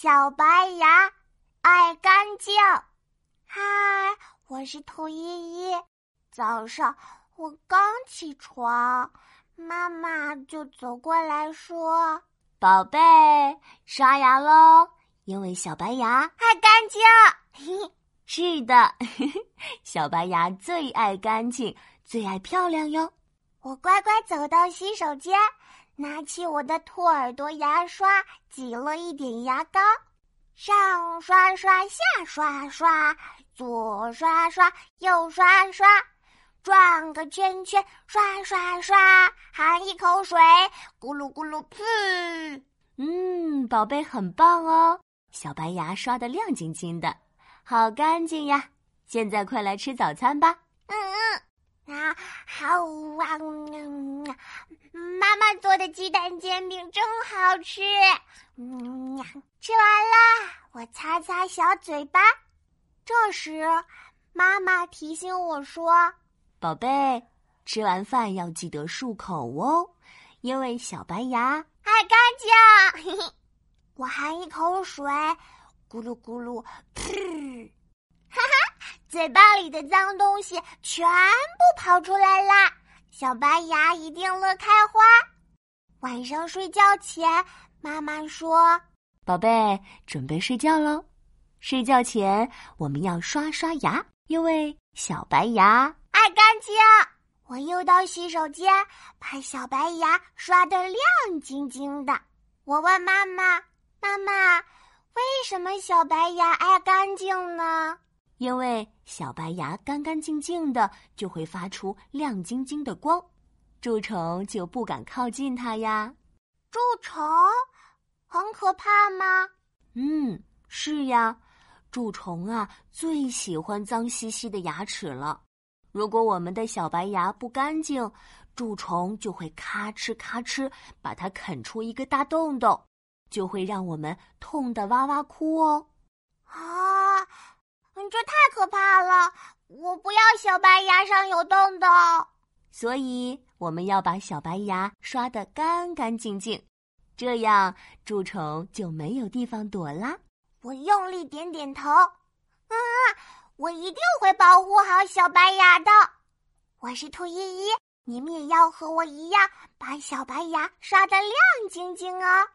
小白牙爱干净。嗨，我是兔依依。早上我刚起床，妈妈就走过来说：“宝贝，刷牙喽，因为小白牙爱干净。”嘿是的，小白牙最爱干净，最爱漂亮哟。我乖乖走到洗手间。拿起我的兔耳朵牙刷，挤了一点牙膏，上刷刷，下刷刷，左刷刷，右刷刷，转个圈圈，刷刷刷，含一口水，咕噜咕噜噗。嗯，宝贝很棒哦，小白牙刷的亮晶晶的，好干净呀！现在快来吃早餐吧。啊，好啊。妈妈做的鸡蛋煎饼真好吃，嗯，吃完了，我擦擦小嘴巴。这时，妈妈提醒我说：“宝贝，吃完饭要记得漱口哦，因为小白牙爱干净。”我含一口水，咕噜咕噜，噗，嘴巴里的脏东西全部跑出来啦。小白牙一定乐开花。晚上睡觉前，妈妈说：“宝贝，准备睡觉喽。睡觉前我们要刷刷牙，因为小白牙爱干净。”我又到洗手间，把小白牙刷得亮晶晶的。我问妈妈：“妈妈，为什么小白牙爱干净？”因为小白牙干干净净的，就会发出亮晶晶的光，蛀虫就不敢靠近它呀。蛀虫很可怕吗？嗯，是呀，蛀虫啊最喜欢脏兮兮的牙齿了。如果我们的小白牙不干净，蛀虫就会咔哧咔哧把它啃出一个大洞洞，就会让我们痛得哇哇哭哦。啊！这太可怕了！我不要小白牙上有洞洞，所以我们要把小白牙刷得干干净净，这样蛀虫就没有地方躲啦。我用力点点头，嗯，我一定会保护好小白牙的。我是兔依依，你们也要和我一样把小白牙刷得亮晶晶哦。